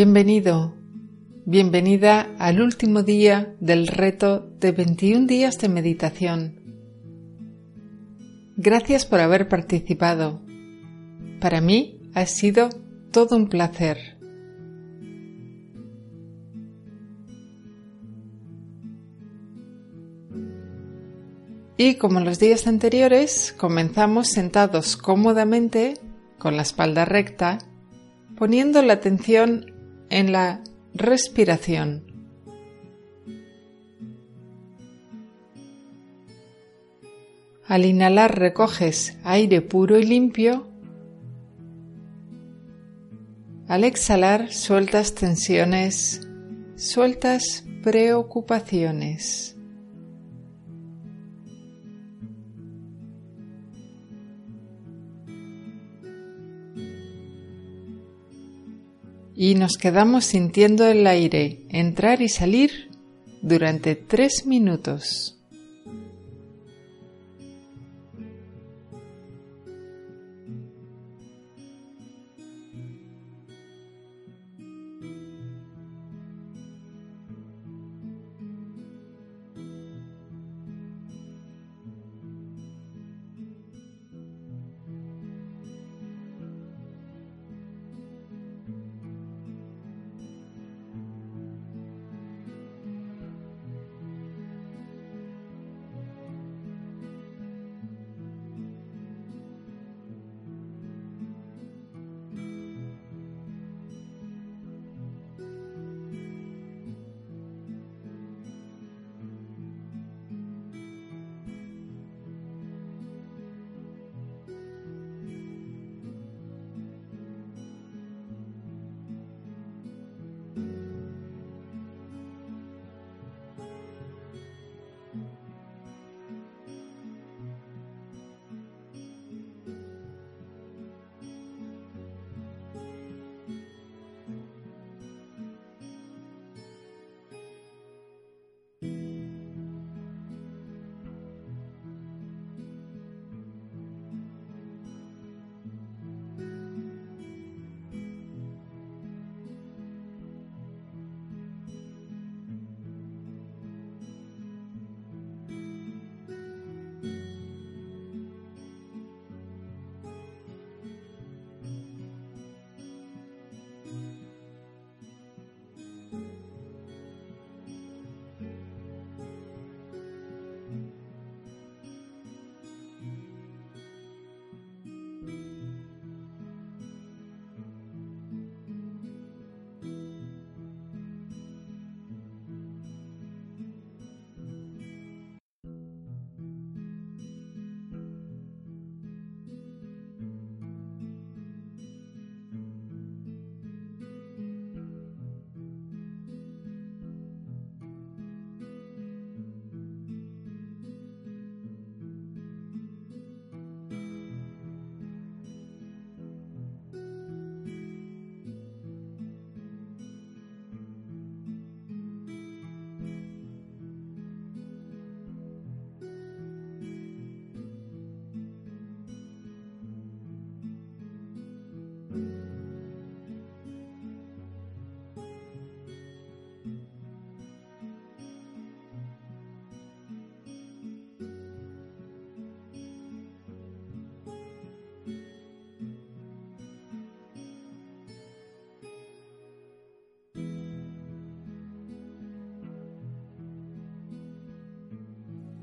Bienvenido, bienvenida al último día del reto de 21 días de meditación. Gracias por haber participado. Para mí ha sido todo un placer. Y como los días anteriores, comenzamos sentados cómodamente, con la espalda recta, poniendo la atención en la respiración. Al inhalar recoges aire puro y limpio. Al exhalar sueltas tensiones, sueltas preocupaciones. Y nos quedamos sintiendo el aire entrar y salir durante tres minutos.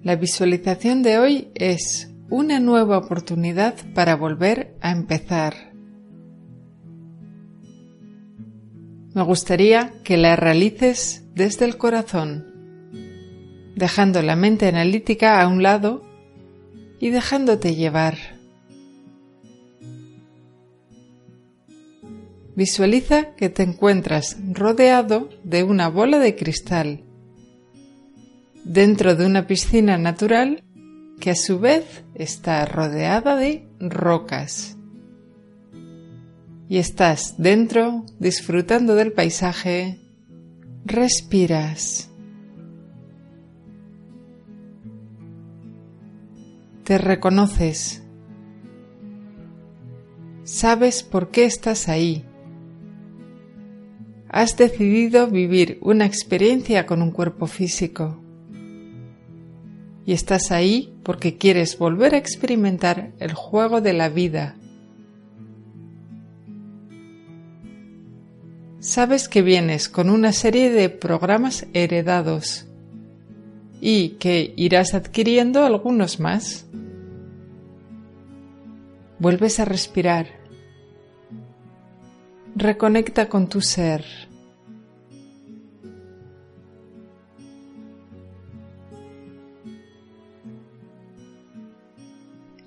La visualización de hoy es una nueva oportunidad para volver a empezar. me gustaría que la realices desde el corazón, dejando la mente analítica a un lado y dejándote llevar. Visualiza que te encuentras rodeado de una bola de cristal, dentro de una piscina natural que a su vez está rodeada de rocas y estás dentro disfrutando del paisaje, respiras. Te reconoces. Sabes por qué estás ahí. Has decidido vivir una experiencia con un cuerpo físico. Y estás ahí porque quieres volver a experimentar el juego de la vida sabes que vienes con una serie de programas heredados y que irás adquiriendo algunos más. Vuelves a respirar. Reconecta con tu ser.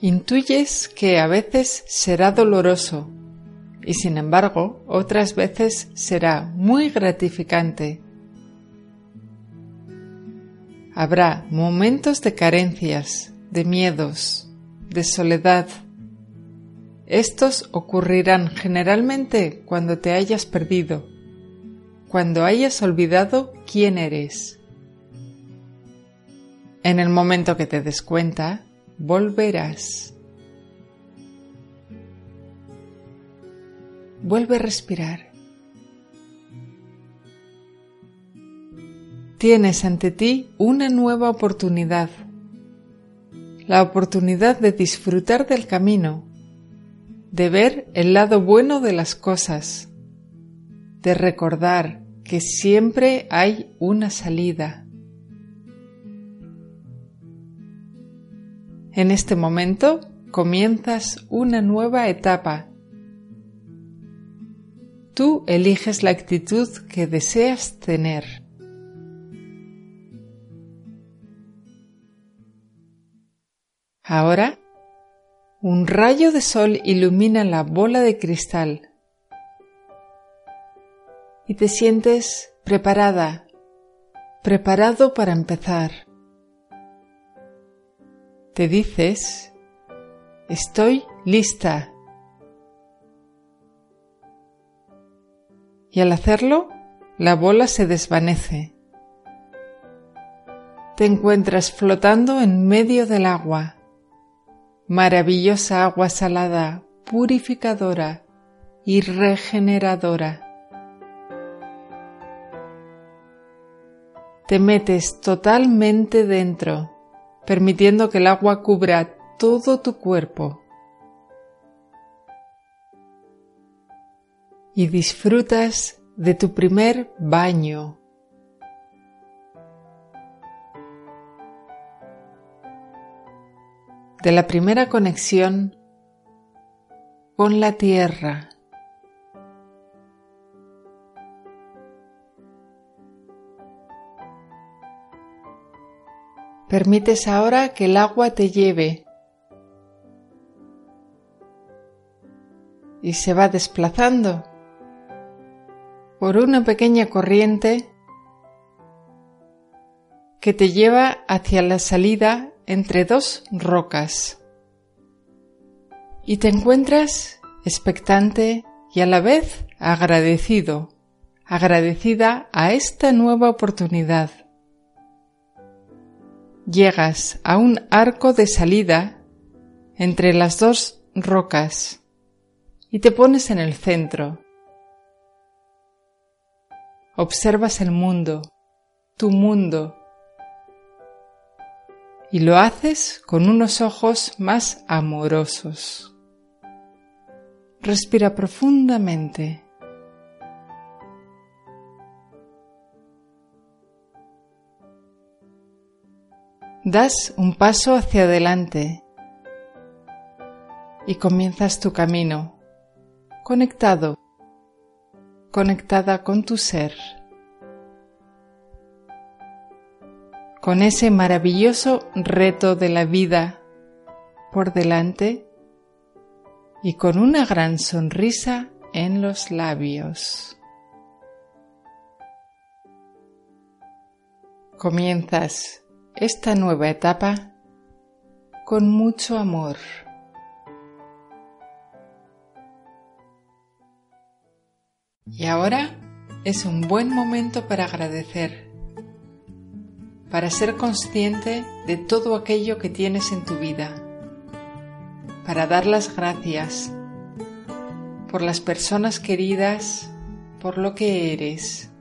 Intuyes que a veces será doloroso y sin embargo otras veces será muy gratificante. Habrá momentos de carencias, de miedos, de soledad. Estos ocurrirán generalmente cuando te hayas perdido, cuando hayas olvidado quién eres. En el momento que te des cuenta, volverás. Vuelve a respirar. Tienes ante ti una nueva oportunidad, la oportunidad de disfrutar del camino, de ver el lado bueno de las cosas, de recordar que siempre hay una salida. En este momento comienzas una nueva etapa Tú eliges la actitud que deseas tener. Ahora, un rayo de sol ilumina la bola de cristal y te sientes preparada, preparado para empezar. Te dices, estoy lista, y al hacerlo, la bola se desvanece. Te encuentras flotando en medio del agua, maravillosa agua salada, purificadora y regeneradora. Te metes totalmente dentro, permitiendo que el agua cubra todo tu cuerpo. y disfrutas de tu primer baño. De la primera conexión con la tierra. Permites ahora que el agua te lleve y se va desplazando por una pequeña corriente que te lleva hacia la salida entre dos rocas. Y te encuentras expectante y a la vez agradecido, agradecida a esta nueva oportunidad. Llegas a un arco de salida entre las dos rocas y te pones en el centro observas el mundo, tu mundo, y lo haces con unos ojos más amorosos. Respira profundamente. Das un paso hacia adelante y comienzas tu camino, conectado conectada con tu ser, con ese maravilloso reto de la vida por delante y con una gran sonrisa en los labios. Comienzas esta nueva etapa con mucho amor. Y ahora es un buen momento para agradecer, para ser consciente de todo aquello que tienes en tu vida, para dar las gracias por las personas queridas, por lo que eres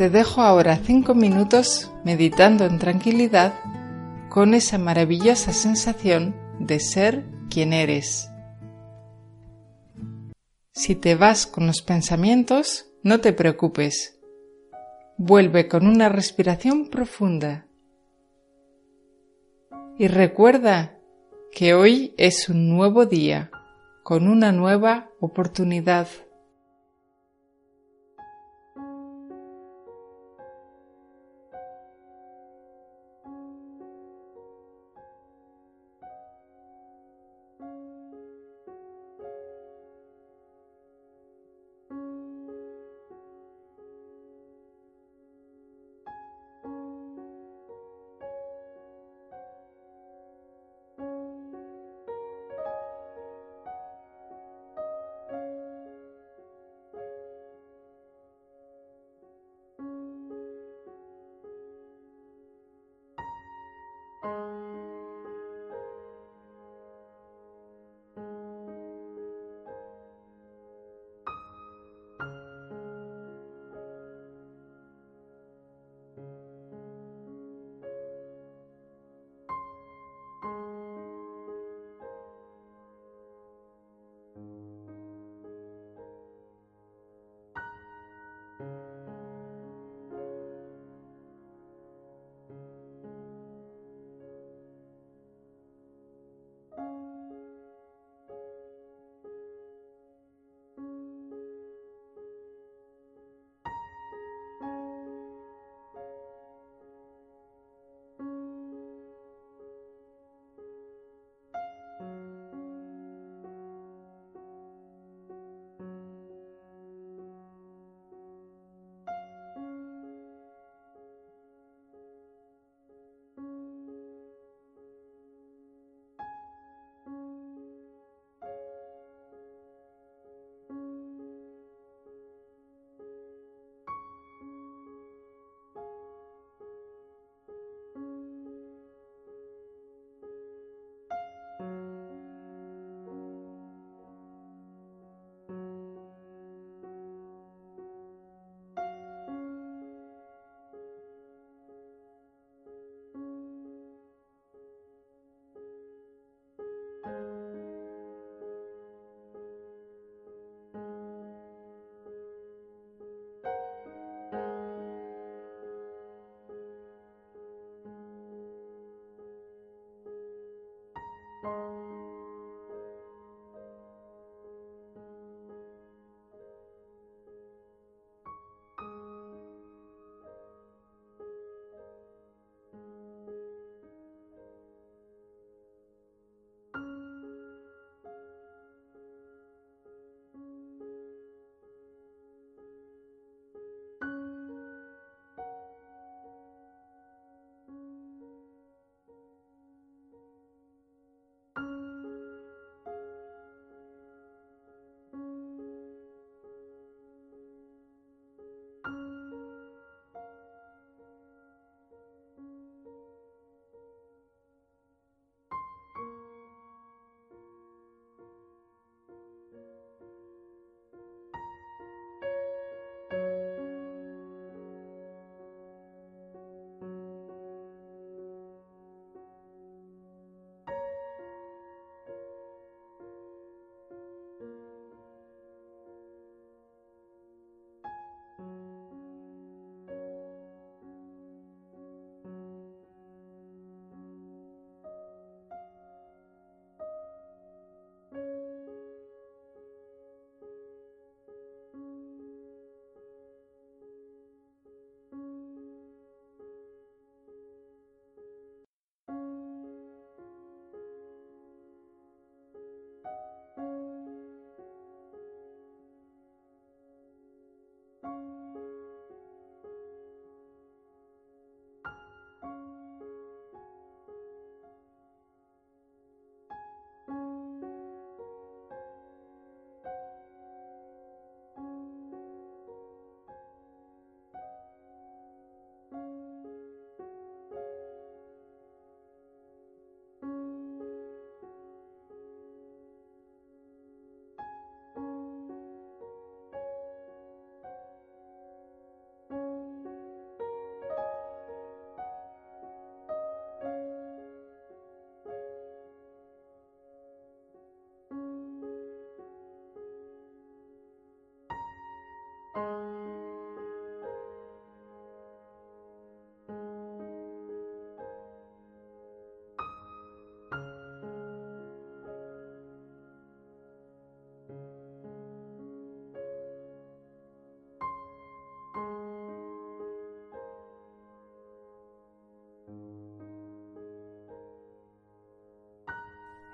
Te dejo ahora cinco minutos meditando en tranquilidad con esa maravillosa sensación de ser quien eres. Si te vas con los pensamientos, no te preocupes. Vuelve con una respiración profunda. Y recuerda que hoy es un nuevo día, con una nueva oportunidad.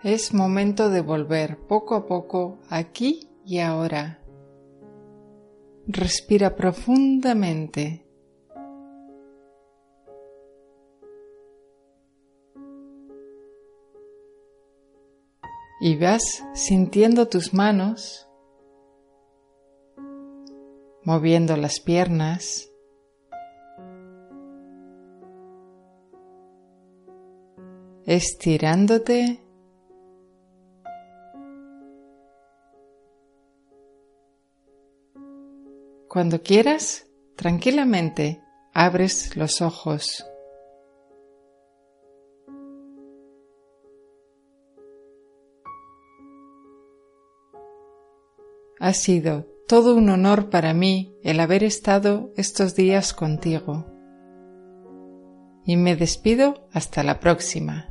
Es momento de volver poco a poco aquí y ahora. Respira profundamente. Y vas sintiendo tus manos, moviendo las piernas, estirándote Cuando quieras, tranquilamente abres los ojos. Ha sido todo un honor para mí el haber estado estos días contigo. Y me despido hasta la próxima.